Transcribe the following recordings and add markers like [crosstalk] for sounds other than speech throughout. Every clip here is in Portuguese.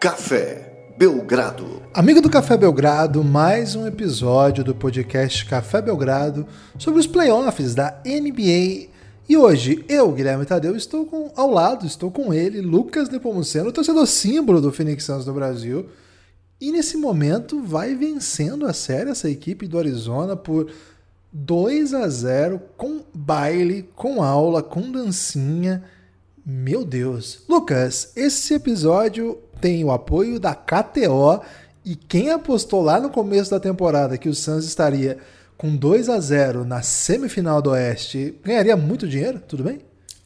Café Belgrado. Amigo do Café Belgrado, mais um episódio do podcast Café Belgrado sobre os playoffs da NBA. E hoje, eu, Guilherme Tadeu, estou com, ao lado, estou com ele, Lucas Nepomuceno, torcedor símbolo do Phoenix Suns do Brasil. E nesse momento vai vencendo a série essa equipe do Arizona por 2 a 0 com baile, com aula, com dancinha. Meu Deus. Lucas, esse episódio tem o apoio da KTO e quem apostou lá no começo da temporada que o Suns estaria com 2 a 0 na semifinal do Oeste ganharia muito dinheiro, tudo bem?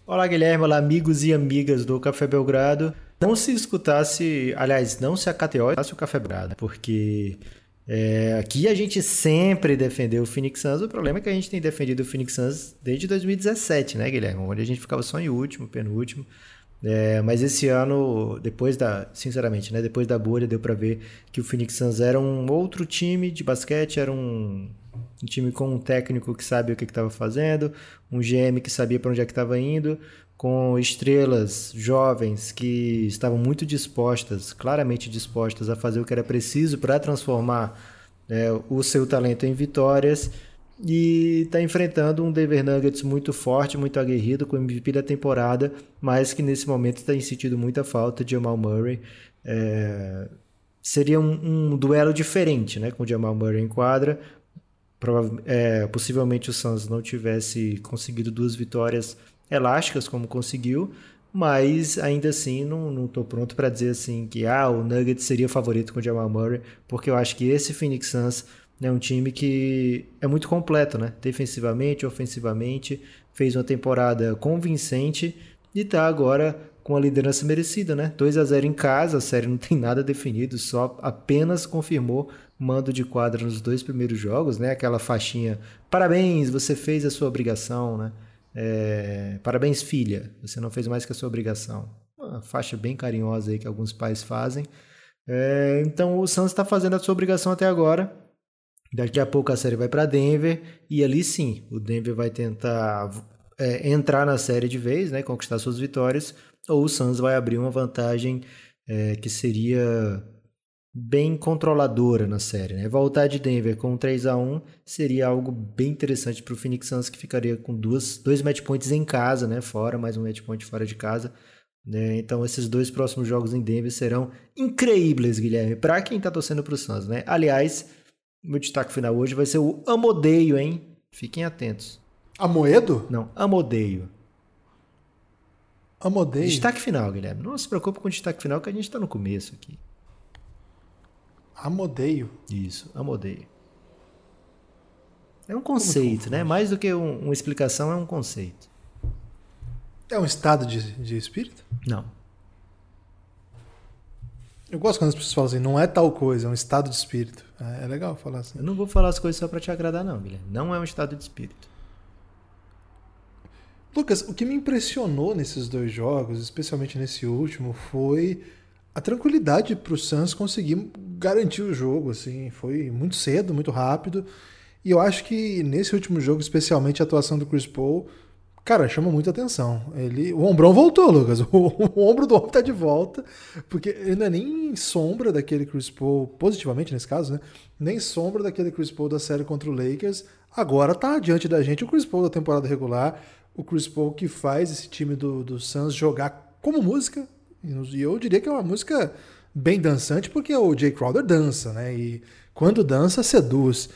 Olá, Guilherme, olá, amigos e amigas do Café Belgrado. Não se escutasse, aliás, não se a KTO escutasse o Café Belgrado, porque é, aqui a gente sempre defendeu o Phoenix Suns. O problema é que a gente tem defendido o Phoenix Suns desde 2017, né, Guilherme? Onde a gente ficava só em último, penúltimo. É, mas esse ano, depois da, sinceramente, né, depois da bolha, deu para ver que o Phoenix Suns era um outro time de basquete, era um, um time com um técnico que sabia o que estava fazendo, um GM que sabia para onde é que estava indo, com estrelas jovens que estavam muito dispostas, claramente dispostas a fazer o que era preciso para transformar é, o seu talento em vitórias e está enfrentando um Denver Nuggets muito forte, muito aguerrido, com o MVP da temporada, mas que nesse momento tem sentido muita falta de Jamal Murray. É... Seria um, um, duelo diferente, né, com o Jamal Murray em quadra. É, possivelmente o Suns não tivesse conseguido duas vitórias elásticas como conseguiu, mas ainda assim não estou pronto para dizer assim que ah, o Nuggets seria favorito com o Jamal Murray, porque eu acho que esse Phoenix Suns é um time que é muito completo, né? Defensivamente, ofensivamente, fez uma temporada convincente e está agora com a liderança merecida, né? 2 a 0 em casa, a série não tem nada definido, só apenas confirmou mando de quadra nos dois primeiros jogos, né? Aquela faixinha, parabéns, você fez a sua obrigação, né? É, parabéns, filha, você não fez mais que a sua obrigação. Uma faixa bem carinhosa aí que alguns pais fazem. É, então o Santos está fazendo a sua obrigação até agora. Daqui a pouco a série vai para Denver e ali sim o Denver vai tentar é, entrar na série de vez, né, conquistar suas vitórias, ou o Suns vai abrir uma vantagem é, que seria bem controladora na série. Né? Voltar de Denver com 3 a 1 seria algo bem interessante para o Phoenix Suns, que ficaria com duas, dois match points em casa, né? fora, mais um match point fora de casa. Né? Então, esses dois próximos jogos em Denver serão incríveis, Guilherme, para quem está torcendo para o Suns. Né? Aliás, meu destaque final hoje vai ser o Amodeio, hein? Fiquem atentos. Amoedo? Não, Amodeio. Amodeio? Destaque final, Guilherme. Não se preocupe com o destaque final, que a gente está no começo aqui. Amodeio? Isso, Amodeio. É um conceito, né? Mais do que um, uma explicação, é um conceito. É um estado de, de espírito? Não. Eu gosto quando as pessoas falam assim, não é tal coisa, é um estado de espírito. É, é legal falar assim. Eu não vou falar as coisas só para te agradar, não, Guilherme. Não é um estado de espírito. Lucas, o que me impressionou nesses dois jogos, especialmente nesse último, foi a tranquilidade para o Suns conseguir garantir o jogo. Assim, foi muito cedo, muito rápido. E eu acho que nesse último jogo, especialmente a atuação do Chris Paul, Cara, chama muita atenção. Ele, o ombrão voltou, Lucas. [laughs] O, o ombro do homem tá de volta, porque ele não é nem sombra daquele Chris Paul, positivamente nesse caso, né? Nem sombra daquele Chris Paul da série contra o Lakers. Agora tá diante da gente o Chris Paul da temporada regular, o Chris Paul que faz esse time do, do Suns jogar como música. E eu diria que é uma música bem dançante, porque o Jay Crowder dança, né? E quando dança, seduz.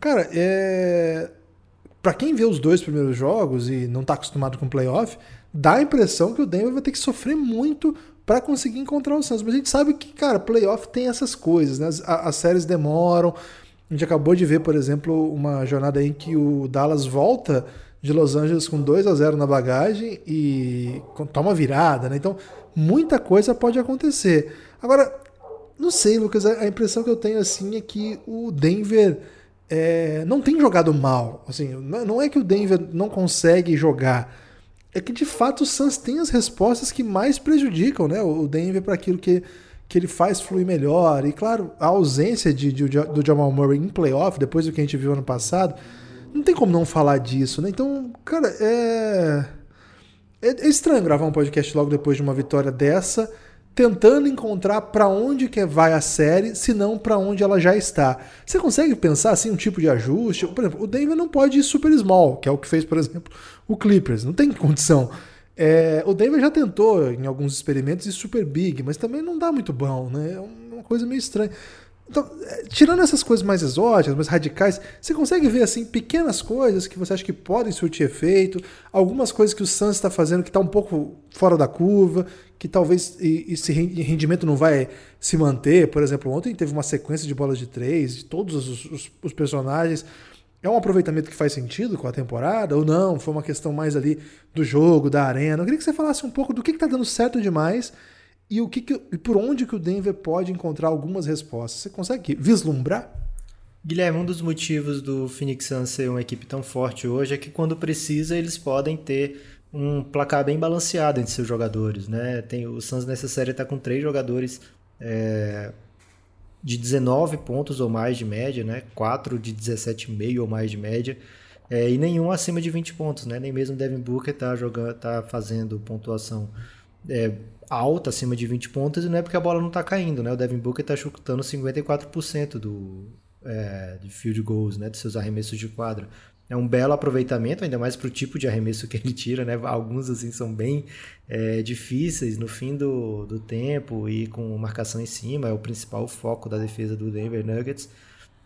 Cara, é para quem vê os dois primeiros jogos e não está acostumado com playoff, dá a impressão que o Denver vai ter que sofrer muito para conseguir encontrar o Suns. Mas a gente sabe que, cara, playoff tem essas coisas, né? As, as, séries demoram. A gente acabou de ver, por exemplo, uma jornada em que o Dallas volta de Los Angeles com 2 a 0 na bagagem e toma virada, né? Então, muita coisa pode acontecer. Agora, não sei, Lucas, a impressão que eu tenho assim é que o Denver é, não tem jogado mal. Assim, não é que o Denver não consegue jogar, é que de fato o Suns tem as respostas que mais prejudicam né, o Denver para aquilo que, que ele faz fluir melhor. E claro, a ausência de, de, do Jamal Murray em playoff, depois do que a gente viu ano passado, não tem como não falar disso. Né? Então, cara, é, é, é estranho gravar um podcast logo depois de uma vitória dessa tentando encontrar para onde que vai a série, se não para onde ela já está. Você consegue pensar assim um tipo de ajuste? Por exemplo, o Denver não pode ir super small, que é o que fez, por exemplo, o Clippers. Não tem condição. É, o Denver já tentou em alguns experimentos ir super big, mas também não dá muito bom, né? É uma coisa meio estranha. Então, é, tirando essas coisas mais exóticas, mais radicais, você consegue ver assim pequenas coisas que você acha que podem surtir efeito, algumas coisas que o Suns está fazendo que está um pouco fora da curva, que talvez esse rendimento não vai se manter. Por exemplo, ontem teve uma sequência de bolas de três de todos os, os, os personagens. É um aproveitamento que faz sentido com a temporada ou não? Foi uma questão mais ali do jogo, da arena. Eu queria que você falasse um pouco do que está dando certo demais e o que, que e por onde que o Denver pode encontrar algumas respostas. Você consegue vislumbrar? Guilherme, um dos motivos do Phoenix Suns ser uma equipe tão forte hoje é que quando precisa eles podem ter um placar bem balanceado entre seus jogadores, né? Tem o Suns nessa série está com três jogadores é, de 19 pontos ou mais de média, né? Quatro de 17,5 ou mais de média. É, e nenhum acima de 20 pontos, né? Nem mesmo Devin Booker está jogando, tá fazendo pontuação é, alta, acima de 20 pontos, e não é porque a bola não está caindo, né? O Devin Booker está chutando 54% do, é, de field goals, né? De seus arremessos de quadra. É um belo aproveitamento, ainda mais para o tipo de arremesso que ele tira, né? Alguns, assim, são bem é, difíceis no fim do, do tempo e com marcação em cima, é o principal foco da defesa do Denver Nuggets.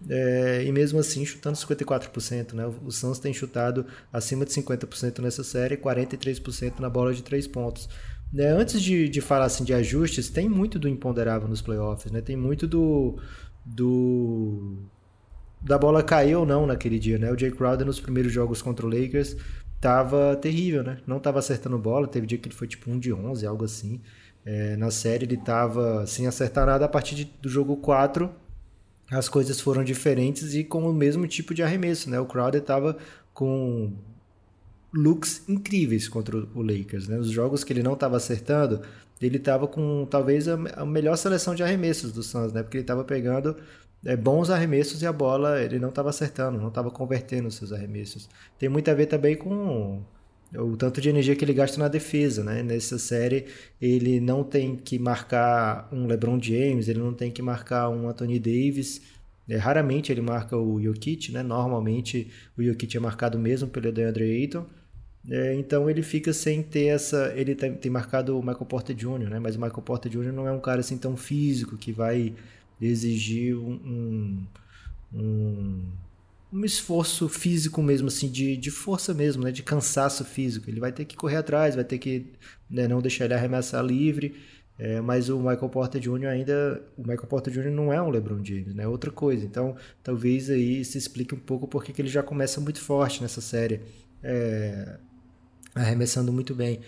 É, e mesmo assim chutando 54%. Né? O Suns tem chutado acima de 50% nessa série, 43% na bola de 3 pontos. É, antes de, de falar assim, de ajustes, tem muito do imponderável nos playoffs, né? Tem muito do, do da bola cair ou não naquele dia, né? O Jay Crowder nos primeiros jogos contra o Lakers tava terrível, né? Não tava acertando bola, teve dia que ele foi tipo 1 de 11, algo assim. É, na série ele tava sem acertar nada a partir de, do jogo 4 as coisas foram diferentes e com o mesmo tipo de arremesso, né? O Crowder tava com looks incríveis contra o Lakers. Né? Os jogos que ele não estava acertando, ele estava com talvez a, a, melhor seleção de arremessos do Suns, né? porque ele estava pegando é, bons arremessos e a bola ele não estava acertando, não estava convertendo os seus arremessos. Tem muito a ver também com o tanto de energia que ele gasta na defesa, né? Nessa série ele não tem que marcar um LeBron James, ele não tem que marcar um Anthony Davis, é, raramente ele marca o Jokic, né? Normalmente o Jokic é marcado mesmo pelo DeAndre Ayton. É, então ele fica sem ter essa. Ele tem, tem, marcado o Michael Porter Jr., né? Mas o Michael Porter Jr. não é um cara assim tão físico que vai exigir um, um, um esforço físico mesmo, assim, de, de força mesmo, né? De cansaço físico. Ele vai ter que correr atrás, vai ter que né, não deixar ele arremessar livre. É, mas o Michael Porter Jr. ainda. O Michael Porter Jr. não é um LeBron James, né? É outra coisa. Então, talvez aí se explique um pouco porque que ele já começa muito forte nessa série. É, arremessando muito bem.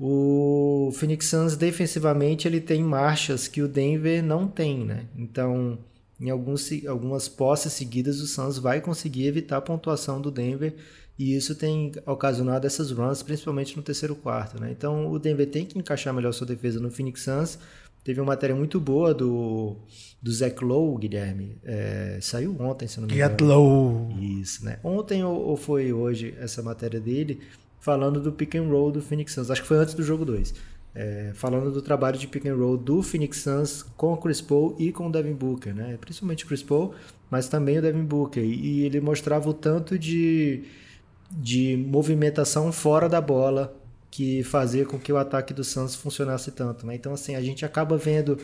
O Phoenix Suns defensivamente ele tem marchas que o Denver não tem, né? Então, em alguns, algumas posses seguidas o Suns vai conseguir evitar a pontuação do Denver e isso tem ocasionado essas runs, principalmente no terceiro quarto, né? Então, o Denver tem que encaixar melhor sua defesa no Phoenix Suns. Teve uma matéria muito boa do, do Zach Lowe, Guilherme. É, saiu ontem, se não me engano. Get Low. Isso, né? Ontem ou, ou foi hoje essa matéria dele falando do pick and roll do Phoenix Suns. Acho que foi antes do jogo 2. É, falando do trabalho de pick and roll do Phoenix Suns com o Chris Paul e com o Devin Booker, né? Principalmente o Chris Paul, mas também o Devin Booker. E, ele mostrava o tanto de, de movimentação fora da bola que fazia com que o ataque do Suns funcionasse tanto, né? Então, assim, a gente acaba vendo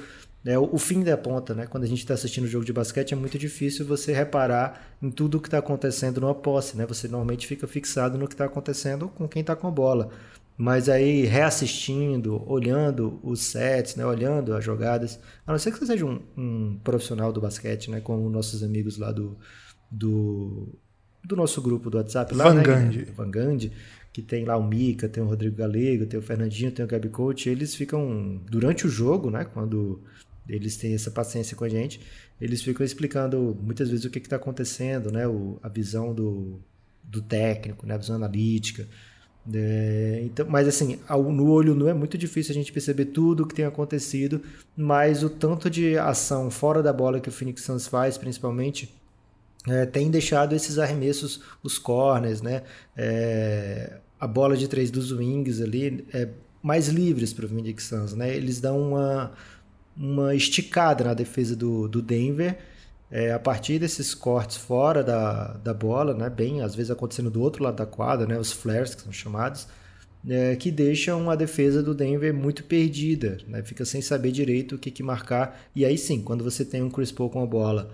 é o, fim da ponta, né? Quando a gente está assistindo o jogo de basquete, é muito difícil você reparar em tudo o que está acontecendo numa posse, né? Você normalmente fica fixado no que está acontecendo com quem está com a bola. Mas aí, reassistindo, olhando os sets, né? olhando as jogadas, a não ser que você seja um, um profissional do basquete, né? Como nossos amigos lá do, do, do nosso grupo do WhatsApp. Lá, Van Né? Van Gandhi que tem lá o Mica, tem o Rodrigo Galego, tem o Fernandinho, tem o Gabi Coach, eles ficam durante o jogo, né, quando eles têm essa paciência com a gente, eles ficam explicando muitas vezes o que está acontecendo, né? O, a visão do, do técnico, né? a visão analítica. É, então, mas assim, no olho nu é muito difícil a gente perceber tudo o que tem acontecido, mas o tanto de ação fora da bola que o Phoenix Suns faz, principalmente, é, tem deixado esses arremessos, os corners, né? É, a bola de três dos wings ali, é, mais livres para o Phoenix Suns, né? Eles dão uma, uma esticada na defesa do, do Denver é, a partir desses cortes fora da, da bola, né? Bem, às vezes acontecendo do outro lado da quadra, né? Os flares que são chamados, é, que deixam a defesa do Denver muito perdida, né? Fica sem saber direito o que, que marcar. E aí sim, quando você tem um Chris Paul com a bola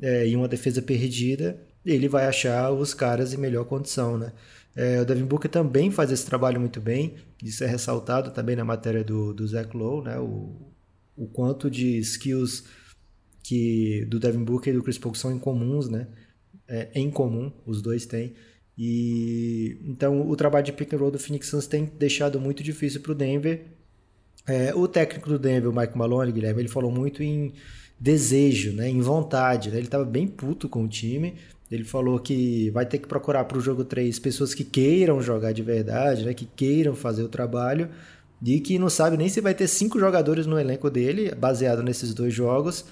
é, e uma defesa perdida, ele vai achar os caras em melhor condição, né? É, o Devin Booker também faz esse trabalho muito bem, isso é ressaltado também na matéria do, do Zach Lowe, né? O, o quanto de skills que do Devin Booker e do Chris Paul são incomuns, né? É, em comum, os dois têm. E então o trabalho de pick and roll do Phoenix Suns tem deixado muito difícil para o Denver. É, o técnico do Denver, o Mike Malone, Guilherme, ele falou muito em desejo, né, em vontade. Né? Ele estava bem puto com o time. Ele falou que vai ter que procurar para o jogo 3 pessoas que queiram jogar de verdade, né, que queiram fazer o trabalho, e que não sabe nem se vai ter cinco jogadores no elenco dele, baseado nesses dois jogos,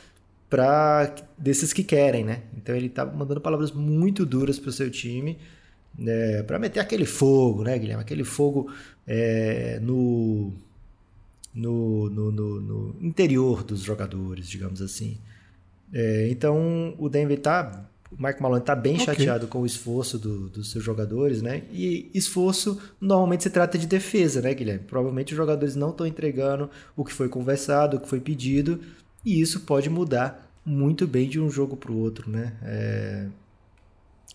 para desses que querem, né? Então ele estava mandando palavras muito duras para o seu time, né, para meter aquele fogo, né, Guilherme? Aquele fogo é, no no, no, no, no, interior dos jogadores, digamos assim. É, então o Denver tá. O Mike Malone está bem okay. chateado com o esforço do, dos seus jogadores, né? E esforço normalmente se trata de defesa, né, Guilherme? Provavelmente os jogadores não estão entregando o que foi conversado, o que foi pedido, e isso pode mudar muito bem de um jogo para o outro, né? É...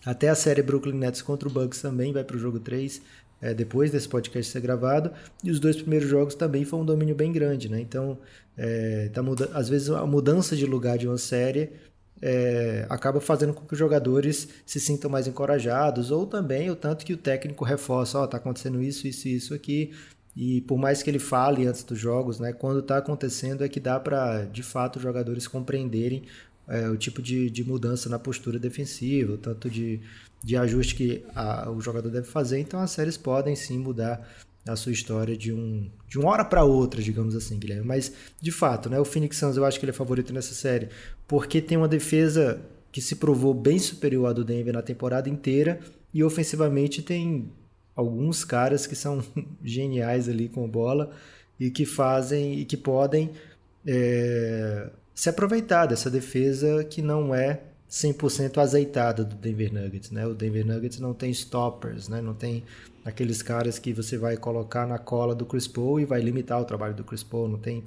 Até a série Brooklyn Nets contra o Bucks também vai para o jogo 3 é, depois desse podcast ser gravado. E os dois primeiros jogos também foi um domínio bem grande, né? Então, é, tá muda às vezes a mudança de lugar de uma série é, acaba fazendo com que os jogadores se sintam mais encorajados, ou também o tanto que o técnico reforça, ó, oh, tá acontecendo isso, isso e isso aqui. E por mais que ele fale antes dos jogos, né, quando está acontecendo é que dá para, de fato, os jogadores compreenderem é, o tipo de, de mudança na postura defensiva, o tanto de, de ajuste que a, o jogador deve fazer. Então as séries podem sim mudar a sua história de, um, de uma hora para outra, digamos assim, Guilherme. Mas, de fato, né, o Phoenix Suns eu acho que ele é favorito nessa série porque tem uma defesa que se provou bem superior à do Denver na temporada inteira e ofensivamente tem alguns caras que são [laughs] geniais ali com bola e que fazem e que podem é, se aproveitar dessa defesa que não é 100% azeitada do Denver Nuggets, né? O Denver Nuggets não tem stoppers, né? Não tem aqueles caras que você vai colocar na cola do Chris Paul e vai limitar o trabalho do Chris Paul, não tem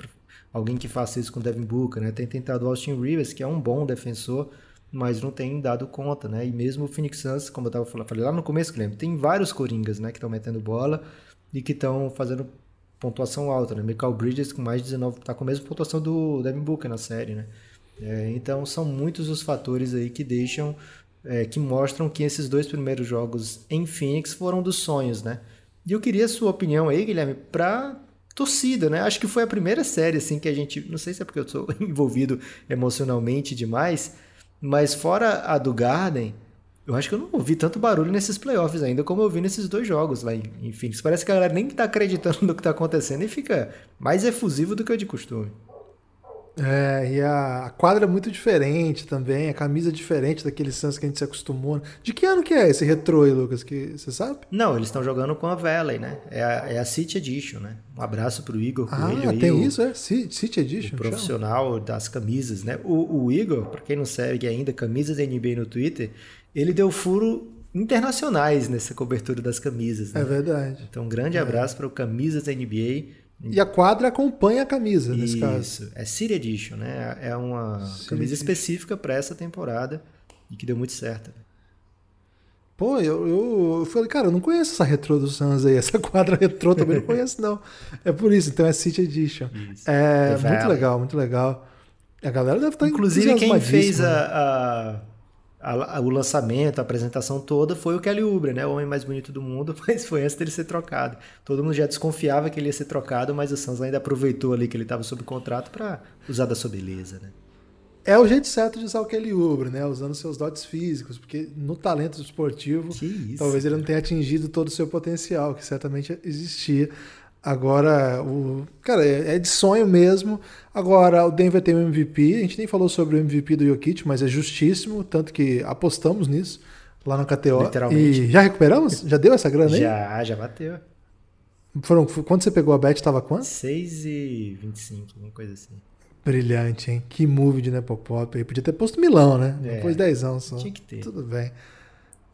alguém que faça isso com o Devin Booker, né? Tem tentado o Austin Rivers, que é um bom defensor, mas não tem dado conta, né? E mesmo o Phoenix Suns, como eu tava falando, falei lá no começo, lembro, tem vários coringas, né, que estão metendo bola e que estão fazendo pontuação alta, né? Michael Bridges com mais de 19, tá com a mesma pontuação do Devin Booker na série, né? É, então são muitos os fatores aí que deixam, é, que mostram que esses dois primeiros jogos em Phoenix foram dos sonhos, né? E eu queria a sua opinião aí, Guilherme, para torcida, né? Acho que foi a primeira série assim que a gente, não sei se é porque eu sou [laughs] envolvido emocionalmente demais, mas fora a do Garden, eu acho que eu não ouvi tanto barulho nesses playoffs ainda como eu ouvi nesses dois jogos lá em Phoenix. Parece que a galera nem tá acreditando no que tá acontecendo e fica mais efusivo do que o de costume. É, e a, quadra é muito diferente também, a camisa é diferente daquele Suns que a gente se acostumou. De que ano que é esse retrô aí, Lucas? Que, você sabe? Não, eles estão jogando com a Valley, né? É a, é a City Edition, né? Um abraço pro Igor Coelho. Ah, tem o, isso, é? City Edition. O profissional chama. das camisas, né? O, o Igor, pra quem não segue ainda, camisas NBA no Twitter, ele deu furo internacionais nessa cobertura das camisas. Né? É verdade. Então, um grande é. abraço para o Camisas da NBA e a quadra acompanha a camisa, nesse Isso. caso. Isso, é City Edition, né? É uma City camisa Edition. específica para essa temporada e que deu muito certo. Pô, eu, eu, eu, falei, cara, eu não conheço essa retrô do Suns aí, [laughs] essa quadra retrô também não conheço, não. É por isso, então é City Edition. Isso. É muito legal, muito legal. A galera deve estar Inclusive, quem fez a, a a, a, o lançamento, a apresentação toda foi o Kelly Oubre, né? O homem mais bonito do mundo, [laughs] mas foi antes dele ser trocado. Todo mundo já desconfiava que ele ia ser trocado, mas o Suns ainda aproveitou ali que ele estava sob contrato para usar da sua beleza, né? É o jeito certo de usar o Kelly Oubre, né? Usando seus dotes físicos, porque no talento esportivo, isso, talvez ele não tenha atingido todo o seu potencial, que certamente existia. Agora, o cara, é, é de sonho mesmo. Agora, o Denver tem um MVP. A gente nem falou sobre o MVP do Jokic, mas é justíssimo, tanto que apostamos nisso lá no KTO. Literalmente. E já recuperamos? Já deu essa grana aí? Já, já bateu. Foram, quando você pegou a bet, estava quanto? 6 e 25, uma coisa assim. Brilhante, hein? Que move de Nepopop aí. Podia ter posto Milão, né? É, Depois 10 anos só. Tinha que ter. Tudo bem.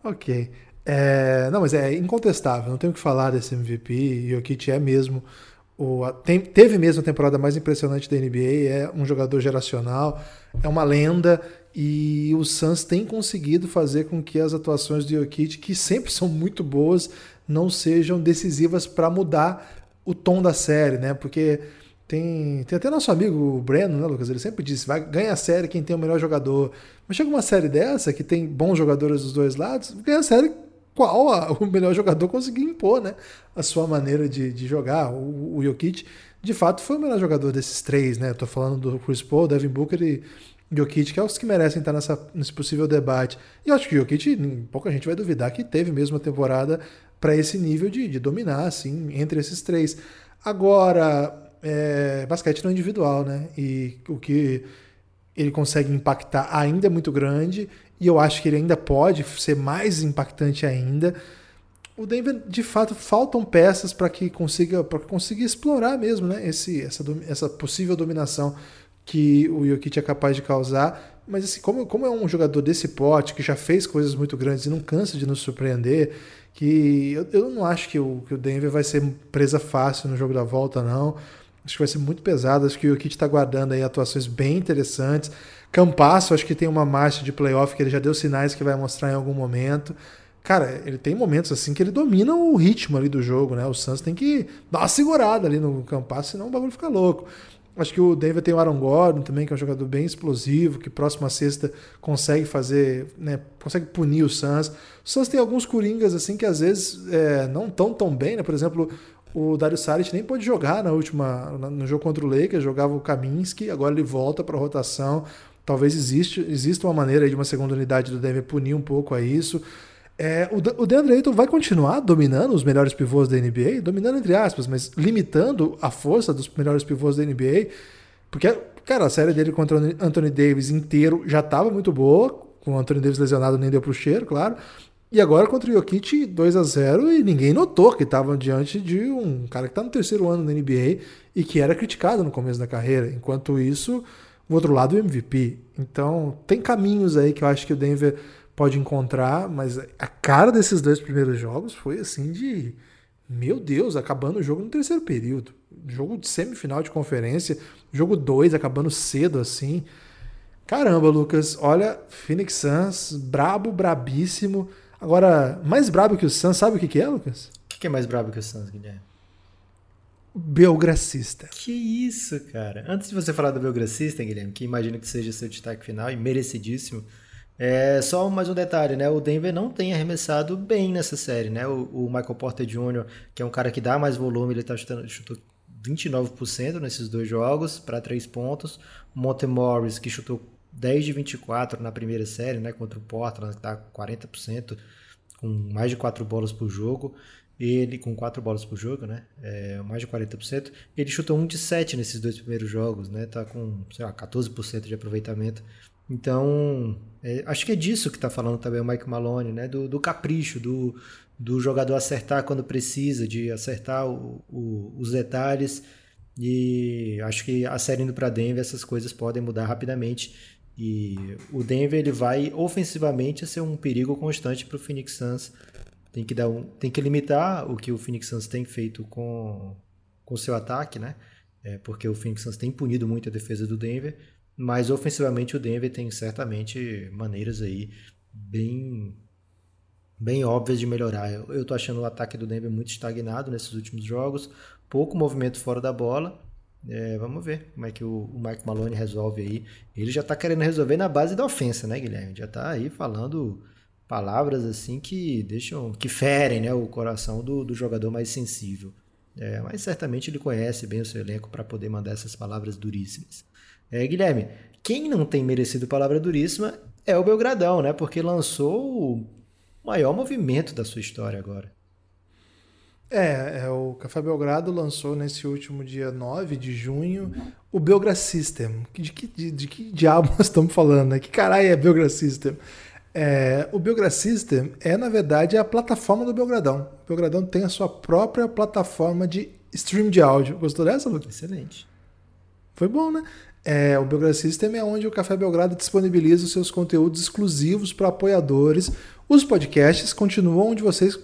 Ok. É, não, mas é incontestável. Não tenho o que falar desse MVP. Jokic é mesmo. O, tem, teve mesmo a temporada mais impressionante da NBA. É um jogador geracional. É uma lenda. E o Suns tem conseguido fazer com que as atuações do Jokic, que sempre são muito boas, não sejam decisivas para mudar o tom da série, né? Porque tem, tem até nosso amigo o Breno, né, Lucas? Ele sempre disse: vai ganha a série quem tem o melhor jogador. Mas chega uma série dessa, que tem bons jogadores dos dois lados, ganha a série qual a, [laughs] o melhor jogador conseguiu impor né, a sua maneira de, de jogar. O, o Jokic, de fato, foi o melhor jogador desses três, né? Estou falando do Chris Paul, Devin Booker e Jokic, que é os que merecem estar nessa, nesse possível debate. E acho que o Jokic, pouca gente vai duvidar que teve mesmo a temporada para esse nível de, de dominar, assim, entre esses três. Agora, é, basquete não é individual, né? E o que ele consegue impactar ainda é muito grande, e eu acho que ele ainda pode ser mais impactante ainda. O Denver, de fato, faltam peças para que consiga para consiga explorar mesmo, né? Esse, essa, essa possível dominação que o Jokic é capaz de causar. Mas assim, como, como é um jogador desse pote, que já fez coisas muito grandes e não cansa de nos surpreender, que eu, eu não acho que o, que o Denver vai ser presa fácil no jogo da volta, não. Acho que vai ser muito pesado. Acho que o Jokic está guardando aí atuações bem interessantes. Campasso, acho que tem uma marcha de playoff que ele já deu sinais que vai mostrar em algum momento. Cara, ele tem momentos assim que ele domina o ritmo ali do jogo, né? O Santos tem que dar uma segurada ali no Campasso, senão o bagulho fica louco. Acho que o Denver tem o Aaron Gordon também, que é um jogador bem explosivo, que próxima sexta consegue fazer, né, consegue punir o Suns. O Suns tem alguns coringas assim que às vezes é, não estão tão bem, né? Por exemplo, o Dario Saric nem pôde jogar na última no jogo contra o Lakers, jogava o Kaminsky, agora ele volta para a rotação. Talvez existe, exista uma maneira de uma segunda unidade do Denver punir um pouco a isso. É, o, DeAndre Ayton vai continuar dominando os melhores pivôs da NBA, dominando entre aspas, mas limitando a força dos melhores pivôs da NBA, porque, cara, a série dele contra Anthony Davis inteiro já estava muito boa, com o Anthony Davis lesionado nem deu pro cheiro, claro, e agora contra o Jokic 2 a 0 e ninguém notou que estavam diante de um cara que está no terceiro ano da NBA e que era criticado no começo da carreira. Enquanto isso, o outro lado o MVP. Então, tem caminhos aí que eu acho que o Denver pode encontrar, mas a cara desses dois primeiros jogos foi assim de meu Deus, acabando o jogo no terceiro período. Jogo de semifinal de conferência, jogo 2 acabando cedo assim. Caramba, Lucas, olha, Phoenix Suns, brabo, brabíssimo. Agora, mais brabo que o Suns, sabe o que, que é, Lucas? O que, é mais brabo que o Suns, Guilherme? Belgracista. Que isso, cara. Antes de você falar do Belgracista, Guilherme, que imagino que seja seu destaque final e merecidíssimo, é, só mais um detalhe, né? O Denver não tem arremessado bem nessa série, né? O, o Michael Porter Jr., que é um cara que dá mais volume, ele tá chutando, chutou 29% nesses dois jogos para três pontos. Monte Morris, que chutou 10 de 24 na primeira série, né? Contra o Portland, que tá 40%, com mais de quatro bolas por jogo. Ele, com quatro bolas por jogo, né? É, mais de 40%. Ele chutou 1 de 7 nesses dois primeiros jogos, né? Tá com, sei lá, 14% de aproveitamento. Então, é, acho que é disso que está falando também o Mike Malone, né? Do, do capricho, do, do, jogador acertar quando precisa, de acertar o, o, os detalhes. E acho que a série indo para Denver, essas coisas podem mudar rapidamente. E o Denver ele vai ofensivamente ser um perigo constante para o Phoenix Suns. Tem que, dar um, tem que limitar o que o Phoenix Suns tem feito com o seu ataque, né? É, porque o Phoenix Suns tem punido muito a defesa do Denver mas ofensivamente o Denver tem certamente maneiras aí bem bem óbvias de melhorar. Eu, tô achando o ataque do Denver muito estagnado nesses últimos jogos, pouco movimento fora da bola. É, vamos ver como é que o, o, Mike Malone resolve aí. Ele já tá querendo resolver na base da ofensa, né, Guilherme? Já tá aí falando palavras assim que deixam, que ferem né, o coração do, do jogador mais sensível. É, mas certamente ele conhece bem o seu elenco para poder mandar essas palavras duríssimas. É, Guilherme, quem não tem merecido palavra duríssima é o Belgradão, né? Porque lançou o maior movimento da sua história agora. É, é, o Café Belgrado lançou nesse último dia 9 de junho o Belgra System. De que, de, de que diabo [laughs] nós estamos falando, né? Que caralho é Belgra System? É, o Belgrad System é, na verdade, a plataforma do Belgradão. O Belgradão tem a sua própria plataforma de stream de áudio. Gostou dessa, Lucas? Excelente. Foi bom, né? É, o Belgrad System é onde o Café Belgrado disponibiliza os seus conteúdos exclusivos para apoiadores. Os podcasts continuam onde vocês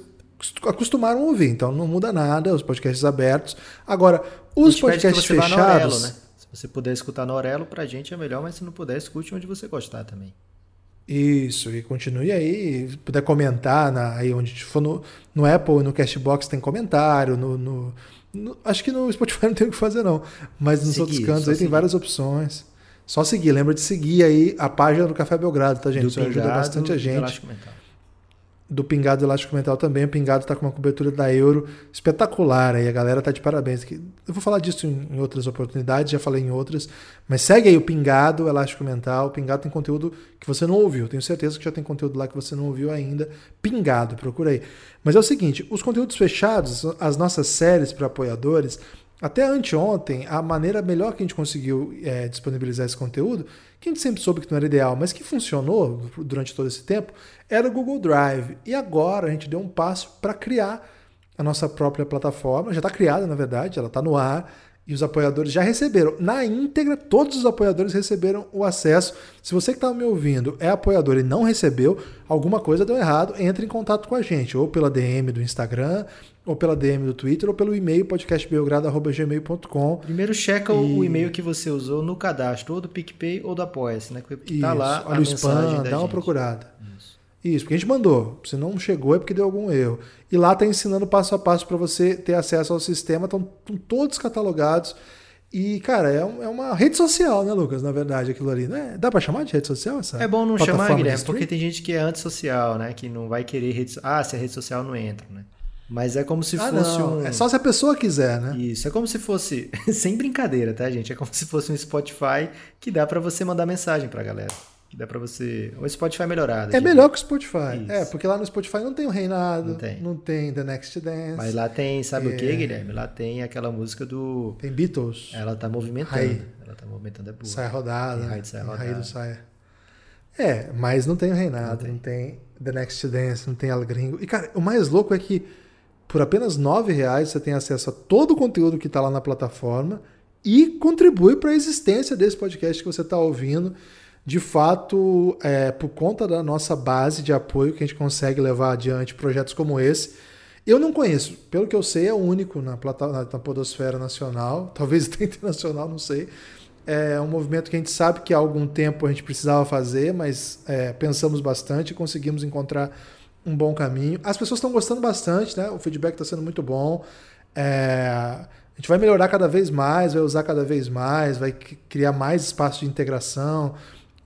acostumaram a ouvir, então não muda nada, os podcasts abertos. Agora, os podcasts fechados. Orelo, né? Se você puder escutar no Orelo, pra gente é melhor, mas se não puder, escute onde você gostar também. Isso, e continue aí, se puder comentar na, aí onde for no, no Apple, no Castbox tem comentário, no, no, no, acho que no Spotify [laughs] não tem o que fazer não, mas nos seguir, outros cantos aí seguir. tem várias opções. Só seguir, lembra de seguir aí a página do Café Belgrado, tá gente? Do Isso ajuda bastante a gente do Pingado Elástico Mental também. O Pingado está com uma cobertura da Euro espetacular aí. A galera tá de parabéns. Eu vou falar disso em outras oportunidades, já falei em outras. Mas segue aí o Pingado Elástico Mental. O Pingado tem conteúdo que você não ouviu. Tenho certeza que já tem conteúdo lá que você não ouviu ainda. Pingado, procura aí. Mas é o seguinte: os conteúdos fechados, as nossas séries para apoiadores, até anteontem, a maneira melhor que a gente conseguiu é, disponibilizar esse conteúdo, que a gente sempre soube que não era ideal, mas que funcionou durante todo esse tempo, era o Google Drive. E agora a gente deu um passo para criar a nossa própria plataforma. Já está criada, na verdade, ela está no ar e os apoiadores já receberam. Na íntegra, todos os apoiadores receberam o acesso. Se você que está me ouvindo é apoiador e não recebeu, alguma coisa deu errado, entre em contato com a gente, ou pela DM do Instagram, ou pela DM do Twitter, ou pelo e-mail podcastbelgrado.gmail.com. Primeiro checa e... o e-mail que você usou no cadastro, ou do PicPay ou do Apoia-se, né? Que tá lá Olha o spam, dá uma procurada. Isso. Isso, porque a gente mandou. Se não chegou é porque deu algum erro. E lá está ensinando passo a passo para você ter acesso ao sistema. Estão todos catalogados. E, cara, é, é, uma rede social, né, Lucas? Na verdade, aquilo ali. Né? Dá para chamar de rede social essa? É bom não chamar, Guilherme, porque tem gente que é antissocial, né? Que não vai querer rede Ah, se a rede social não entra, né? Mas é como se ah, fosse não. um. É só se a pessoa quiser, né? Isso, é como se fosse. [laughs] Sem brincadeira, tá, gente? É como se fosse um Spotify que dá para você mandar mensagem pra galera. Que dá pra você. O Spotify melhorado. É melhor que o Spotify. Isso. É, porque lá no Spotify não tem o Reinado. Não tem. Não tem The Next Dance. Mas lá tem, sabe é... o que, Guilherme? Lá tem aquela música do. Tem Beatles. Ela tá movimentando. Ela tá movimentando, é boa. Sai rodada. Tem Rai, sai rodada. do Sai. É, mas não tem o Reinado, não tem. não tem The Next Dance, não tem Al Gringo. E, cara, o mais louco é que por apenas R$ reais você tem acesso a todo o conteúdo que está lá na plataforma e contribui para a existência desse podcast que você está ouvindo de fato, é, por conta da nossa base de apoio que a gente consegue levar adiante projetos como esse. Eu não conheço, pelo que eu sei, é único na, na, na Podosfera Nacional, [laughs] talvez até internacional, não sei. É um movimento que a gente sabe que há algum tempo a gente precisava fazer, mas é, pensamos bastante e conseguimos encontrar um bom caminho. As pessoas estão gostando bastante, né? O feedback está sendo muito bom. É, a gente vai melhorar cada vez mais, vai usar cada vez mais, vai criar mais espaço de integração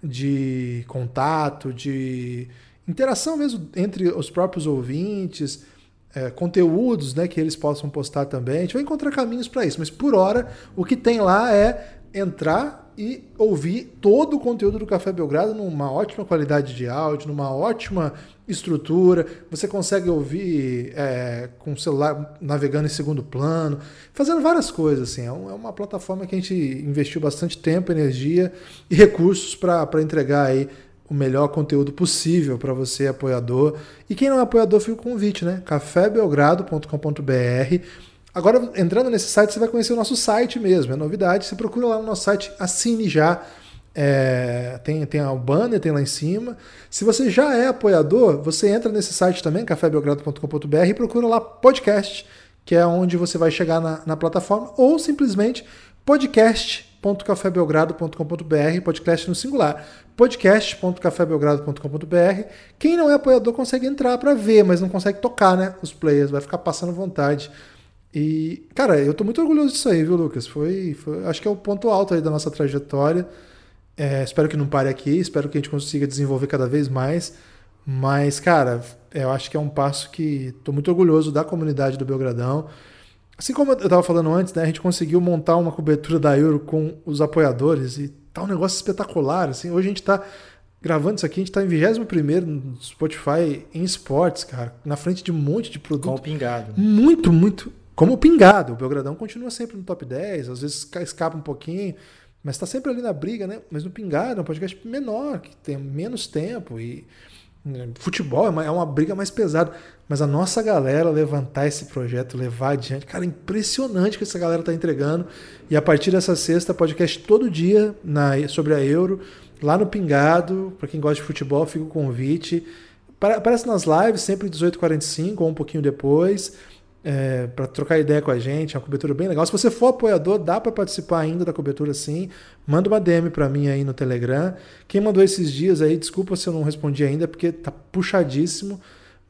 de contato, de interação mesmo entre os próprios ouvintes, é, conteúdos né, que eles possam postar também. A gente vai encontrar caminhos para isso, mas por hora o que tem lá é entrar e ouvir todo o conteúdo do Café Belgrado numa ótima qualidade de áudio, numa ótima estrutura. Você consegue ouvir é, com o celular navegando em segundo plano, fazendo várias coisas. Assim. É, é uma plataforma que a gente investiu bastante tempo, energia e recursos para entregar aí o melhor conteúdo possível para você, apoiador. E quem não é apoiador, fica o convite, né? cafébelgrado.com.br Agora, entrando nesse site, você vai conhecer o nosso site mesmo, é novidade. Você procura lá no nosso site, assine já. É, tem, tem o banner, tem lá em cima. Se você já é apoiador, você entra nesse site também, cafébelgrado.com.br, e procura lá podcast, que é onde você vai chegar na, na plataforma, ou simplesmente podcast.cafébelgrado.com.br, podcast no singular, podcast.cafébelgrado.com.br. Quem não é apoiador consegue entrar para ver, mas não consegue tocar, né? Os players, vai ficar passando vontade. E, cara, eu tô muito orgulhoso disso aí, viu, Lucas? Foi, foi acho que é o ponto alto aí da nossa trajetória. É, espero que não pare aqui, espero que a gente consiga desenvolver cada vez mais. Mas, cara, eu acho que é um passo que tô muito orgulhoso da comunidade do Belgradão. Assim como eu estava falando antes, né, a gente conseguiu montar uma cobertura da Euro com os apoiadores e tá um negócio espetacular. Assim. Hoje a gente está gravando isso aqui, a gente está em 21 no Spotify em esportes, cara, na frente de um monte de produto. Com o pingado. Muito, muito como pingado. O Belgradão continua sempre no top 10, às vezes escapa um pouquinho, mas está sempre ali na briga, né? Mas no pingado é um podcast menor, que tem menos tempo e Futebol é uma, é uma briga mais pesada. Mas a nossa galera levantar esse projeto, levar adiante, cara, impressionante que essa galera tá entregando. E a partir dessa sexta, podcast todo dia na, sobre a Euro, lá no Pingado. Para quem gosta de futebol, fica o convite. Aparece nas lives, sempre 18h45 ou um pouquinho depois é, para trocar ideia com a gente, é uma cobertura bem legal. Se você for apoiador, dá para participar ainda da cobertura sim. Manda uma DM para mim aí no Telegram. Quem mandou esses dias aí, desculpa se eu não respondi ainda, porque tá puxadíssimo,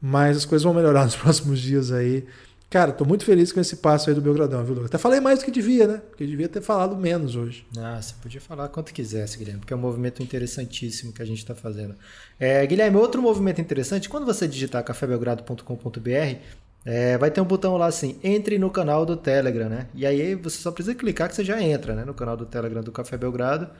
mas as coisas vão melhorar [laughs] nos próximos dias aí. Cara, tô muito feliz com esse passo aí do Belgradão, viu, Lucas? Até falei mais do que devia, né? Porque devia ter falado menos hoje. Ah, você podia falar quanto quisesse, Guilherme, porque é um movimento interessantíssimo que a gente está fazendo. É, Guilherme, outro movimento interessante, quando você digitar cafébelgrado.com.br, é, vai ter um botão lá assim, entre no canal do Telegram, né? E aí você só precisa clicar que você já entra né? no canal do Telegram do Café Belgrado.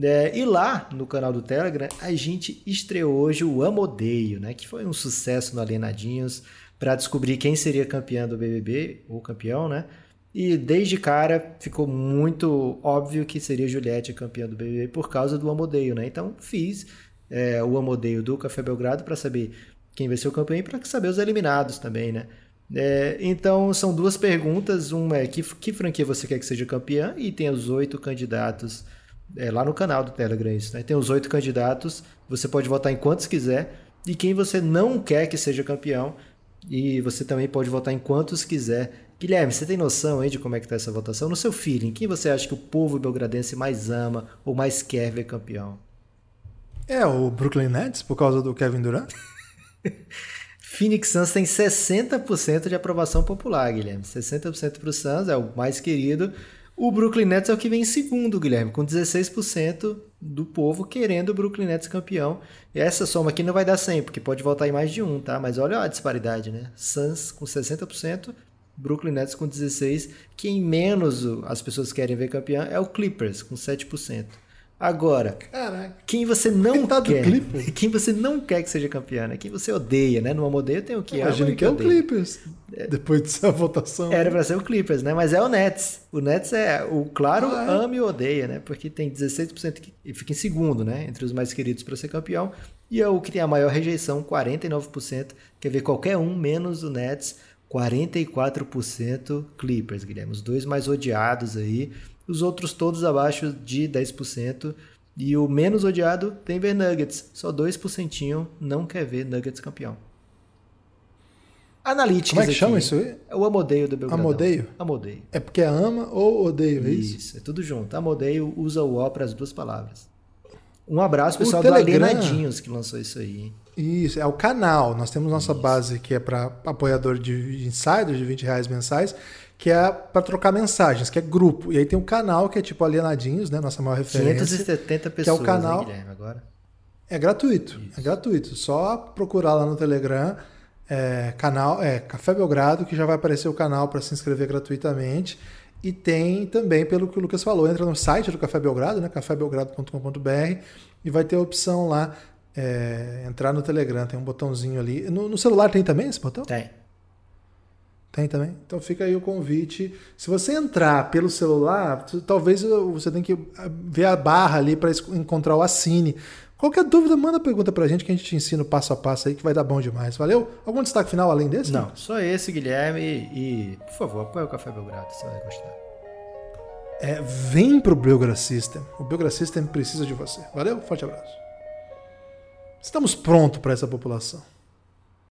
É, e lá no canal do Telegram a gente estreou hoje o Amodeio, né? Que foi um sucesso no Alienadinhos para descobrir quem seria campeão do BBB, ou campeão, né? E desde cara ficou muito óbvio que seria Juliette campeã do BBB por causa do Amodeio, né? Então fiz é, o Amodeio do Café Belgrado para saber quem vai ser o campeão e para saber os eliminados também, né? É, então são duas perguntas. Uma é que, que franquia você quer que seja campeã? E tem os oito candidatos é, lá no canal do Telegram. Isso, né? Tem os oito candidatos. Você pode votar em quantos quiser. E quem você não quer que seja campeão. E você também pode votar em quantos quiser. Guilherme, você tem noção aí de como é que está essa votação? No seu feeling, quem você acha que o povo belgradense mais ama ou mais quer ver campeão? É o Brooklyn Nets, por causa do Kevin Durant? [laughs] Phoenix Suns tem 60% de aprovação popular, Guilherme. 60% para o Suns, é o mais querido. O Brooklyn Nets é o que vem em segundo, Guilherme, com 16% do povo querendo o Brooklyn Nets campeão. E essa soma aqui não vai dar 100, porque pode voltar em mais de um, tá? Mas olha a disparidade, né? Suns com 60%, Brooklyn Nets com 16%. Quem menos as pessoas querem ver campeão é o Clippers, com 7%. Agora, Caraca. quem você não tá quer, [laughs] quem você não quer que seja campeão, né? Quem você odeia, né? No odeio tem o que Imagina que é o Clippers. É. Depois dessa [laughs] votação. Era para ser o Clippers, né? Mas é o Nets. O Nets é o claro ah, é? ama e odeia, né? Porque tem 16% que e fica em segundo, né? Entre os mais queridos para ser campeão. E é o que tem a maior rejeição, 49%. Quer ver qualquer um menos o Nets, 44% Clippers, Guilherme. Os dois mais odiados aí os outros todos abaixo de 10%. E o menos odiado Denver Nuggets, só 2% não quer ver Nuggets campeão. Analytics Como é que aqui, chama isso aí? É o Amodeio do Belgradão. Amodeio? Amodeio. É porque é ama ou odeio, é isso? Isso, é tudo junto. Amodeio usa o O para as duas palavras. Um abraço pessoal do Alienadinhos que lançou isso aí. Isso, é o canal. Nós temos nossa isso. base que é para apoiador de insiders de 20 reais mensais que é para trocar mensagens, que é grupo. E aí tem um canal que é tipo Alienadinhos, né? Nossa maior referência. 570 pessoas, que é o canal. Guilherme, agora? É gratuito, Isso. é gratuito. Só procurar lá no Telegram, é, canal, é Café Belgrado, que já vai aparecer o canal para se inscrever gratuitamente. E tem também, pelo que o Lucas falou, entra no site do Café Belgrado, né? cafébelgrado.com.br e vai ter a opção lá, é, entrar no Telegram, tem um botãozinho ali. No, no celular tem também esse botão? Tem. Tem também? Então fica aí o convite. Se você entrar pelo celular, talvez você tenha que ver a barra ali para encontrar o Assine. Qualquer dúvida, manda pergunta pra gente que a gente te ensina o passo a passo aí que vai dar bom demais. Valeu? Algum destaque final além desse? Não, só esse, Guilherme. E, por favor, apoia o Café Belgrado, você vai gostar. É, vem pro Belgrado System. O Belgrado System precisa de você. Valeu? Forte abraço. Estamos prontos para essa população.